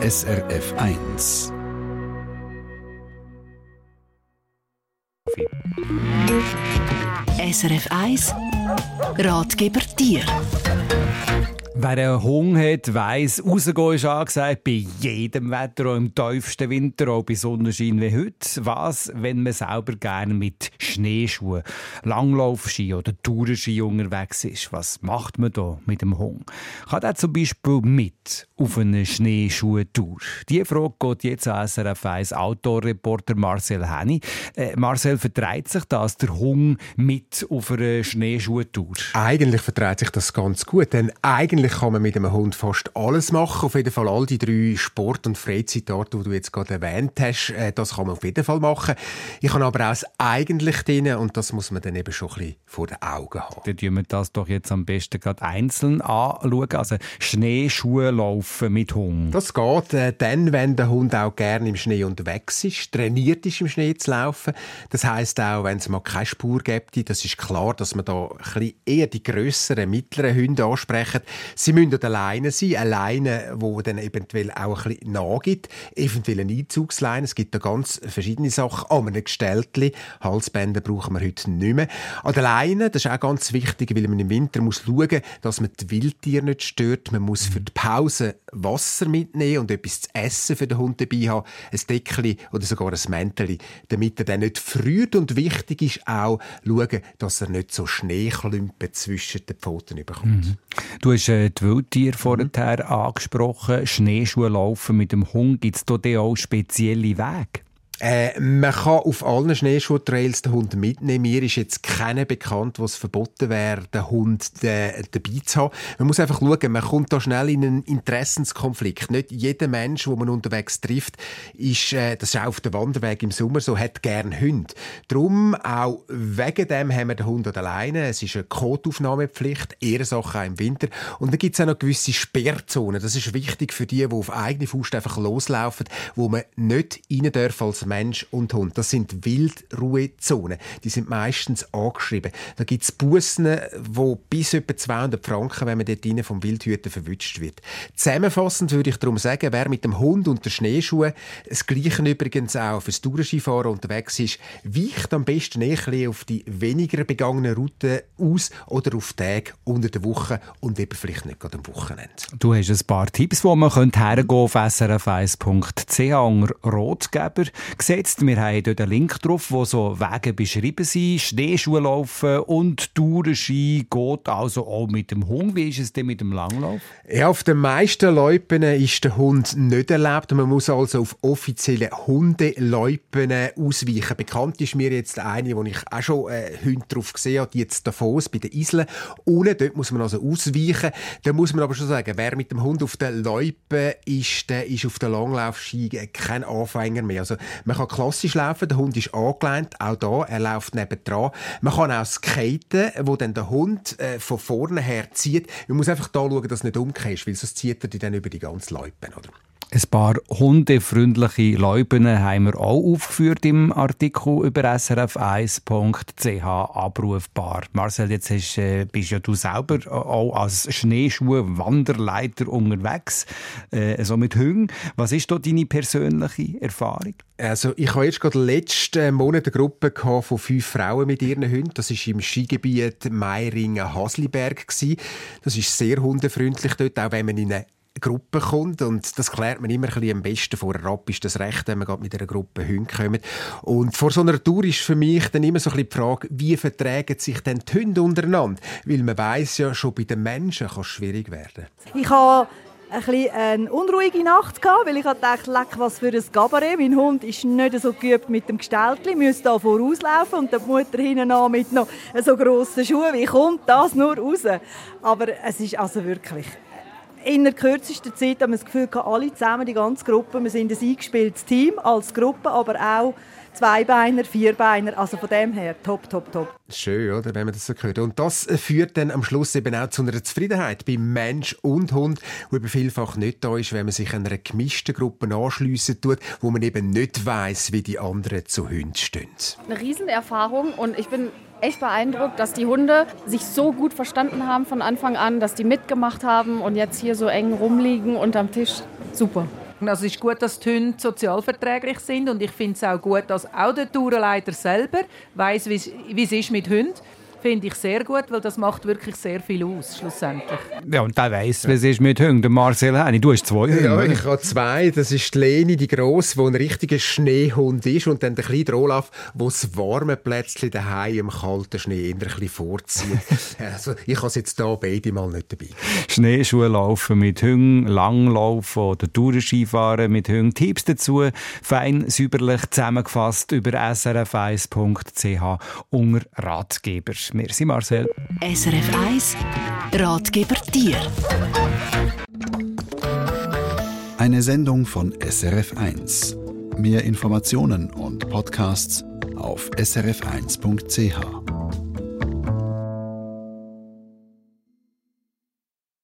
SRF 1. SRF 1 Ratgeber Tier Wer einen Hunger hat, weiss, rausgehen ist angesagt, bei jedem Wetter, auch im tiefsten Winter, auch bei Sonnenschein wie heute. Was, wenn man selber gerne mit Schneeschuhen, Langlaufski oder Tourenski unterwegs ist? Was macht man da mit dem Hunger? Kann er zum Beispiel mit auf eine Schneeschuhtour? Diese Frage geht jetzt an SRF 1 Outdoor-Reporter Marcel Henny. Äh, Marcel, vertreibt sich das, der Hunger mit auf eine Schneeschuhtour? Eigentlich vertreibt sich das ganz gut, denn eigentlich eigentlich kann man mit einem Hund fast alles machen. Auf jeden Fall all die drei Sport- und Freizeitarten, die du jetzt gerade erwähnt hast, äh, das kann man auf jeden Fall machen. Ich habe aber auch das eigentlich drin und das muss man dann eben schon ein bisschen vor den Augen haben. Dann tun wir das doch jetzt am besten gerade einzeln anschauen. Also Schneeschuhe laufen mit Hund. Das geht äh, dann, wenn der Hund auch gerne im Schnee unterwegs ist, trainiert ist, im Schnee zu laufen. Das heißt auch, wenn es mal keine Spur gibt, das ist klar, dass man da ein bisschen eher die grösseren, mittleren Hunde ansprechen. Sie müssen alleine sein, alleine, wo dann eventuell auch ein bisschen nachgibt, eventuell eine Einzugsleine. Es gibt da ganz verschiedene Sachen. Oh, ein Gestelltli, Halsbänder brauchen wir heute nicht mehr. Und alleine, das ist auch ganz wichtig, weil man im Winter muss schauen, dass man die Wildtiere nicht stört. Man muss für die Pause Wasser mitnehmen und etwas zu essen für den Hund dabei haben, ein Deckli oder sogar ein Mäntel, damit er dann nicht friert. Und wichtig ist auch schauen, dass er nicht so Schneeklümpen zwischen den Pfoten bekommt. Mhm. Du hast äh, die Wildtiere mhm. vorher angesprochen. Schneeschuhe laufen mit dem Hund. Gibt es da auch spezielle Wege? Äh, man kann auf allen Schneeschuhtrails den Hund mitnehmen. Mir ist jetzt keiner bekannt, was verboten wäre, den Hund äh, dabei zu haben. Man muss einfach schauen, man kommt da schnell in einen Interessenskonflikt. Nicht jeder Mensch, wo man unterwegs trifft, ist, äh, das ist auch auf dem Wanderweg im Sommer so, hat gern Hund. Darum, auch wegen dem haben wir den Hund alleine. Es ist eine Kotaufnahmepflicht, eher Sache auch im Winter. Und dann gibt es auch noch gewisse Sperrzonen. Das ist wichtig für die, die auf eigene Faust einfach loslaufen, wo man nicht rein darf als Mensch und Hund. Das sind Wildruhezonen. Die sind meistens angeschrieben. Da gibt es Bussen, wo bis etwa 200 Franken, wenn man dort rein vom Wildhüter verwünscht wird. Zusammenfassend würde ich darum sagen, wer mit dem Hund und den Schneeschuhen, das Gleiche übrigens auch fürs Tourenskifahren unterwegs ist, weicht am besten eher auf die weniger begangenen Routen aus oder auf Tage unter der Woche und eben vielleicht nicht gerade am Wochenende. Du hast ein paar Tipps, wo man hergehen auf srf1.ch unter Rotgeber gesetzt. Wir haben dort einen Link drauf, wo so Wege beschrieben sind. Schneeschuhe laufen und Tourenski geht also auch mit dem Hund. Wie ist es denn mit dem Langlauf? Ja, auf den meisten Loipen ist der Hund nicht erlaubt. Man muss also auf offizielle Hundeloipen ausweichen. Bekannt ist mir jetzt eine, wo ich auch schon äh, Hunde drauf gesehen habe, die jetzt Davos bei den Inseln. Unten, dort muss man also ausweichen. Da muss man aber schon sagen, wer mit dem Hund auf den Loipen ist, der ist auf der Langlaufski kein Anfänger mehr. Also man kann klassisch laufen, der Hund ist angeleint, auch da, er läuft nebendran. Man kann auch skaten, wo dann der Hund äh, von vorne her zieht. Man muss einfach da schauen, dass es nicht umkehrt, weil sonst zieht er die dann über die ganze Loipe, oder? Ein paar hundefreundliche Läuben haben wir auch aufgeführt im Artikel über srf1.ch abrufbar. Marcel, jetzt hast, äh, bist ja du selber auch als Schneeschuh-Wanderleiter unterwegs, äh, so mit Hüngen. Was ist da deine persönliche Erfahrung? Also ich habe jetzt gerade letzten Monat eine Gruppe von fünf Frauen mit ihren Hunden. Das ist im Skigebiet Meiringen-Hasliberg. Das ist sehr hundefreundlich dort, auch wenn man in eine Gruppe kommt und das klärt man immer ein bisschen am besten vorher ab, ist das recht, wenn man mit einer Gruppe Hunde kommt. Und vor so einer Tour ist für mich dann immer so ein bisschen die Frage, wie verträgen sich denn die Hunde untereinander? Weil man weiß ja, schon bei den Menschen kann es schwierig werden. Ich habe ein eine unruhige Nacht gehabt, weil ich dachte, leck, was für ein Gabaret. Mein Hund ist nicht so geübt mit dem Gestaltli, müsste da vorauslaufen und die Mutter hinten an mit noch so grossen Schuhen. Wie kommt das nur raus? Aber es ist also wirklich in der kürzesten Zeit haben wir das Gefühl, alle zusammen, die ganze Gruppe, wir sind ein eingespieltes Team als Gruppe, aber auch Zweibeiner, Vierbeiner, also von dem her top, top, top. Schön, oder, wenn man das so hört. Und das führt dann am Schluss eben auch zu einer Zufriedenheit beim Mensch und Hund, wo eben vielfach nicht da ist, wenn man sich einer gemischten Gruppe anschliessen tut, wo man eben nicht weiß, wie die anderen zu Hunden stehen. Eine Riesenerfahrung und ich bin echt beeindruckt, dass die Hunde sich so gut verstanden haben von Anfang an, dass die mitgemacht haben und jetzt hier so eng rumliegen unterm Tisch. Super. Also es ist gut, dass die Hunde sozialverträglich sind und ich finde es auch gut, dass auch der Tourenleiter selber weiß, wie es ist mit Hunden finde ich sehr gut, weil das macht wirklich sehr viel aus, schlussendlich. Ja, und der weiss, was ist mit Hunden. Marcel Henni, du hast zwei Hunde. Ja, ich habe zwei. Das ist die Leni, die grosse, die ein richtiger Schneehund ist. Und dann der kleine Olaf, der das warme Plätzchen daheim im kalten Schnee ein bisschen vorzieht. also, ich habe jetzt hier beide mal nicht dabei. Schneeschuhe laufen mit Hunden, Langlaufen oder Tourenskifahren mit Hunden. Tipps dazu fein säuberlich zusammengefasst über srf1.ch unter Ratgeber. Merci Marcel. SRF 1 Ratgeber Tier. Eine Sendung von SRF 1. Mehr Informationen und Podcasts auf srf1.ch.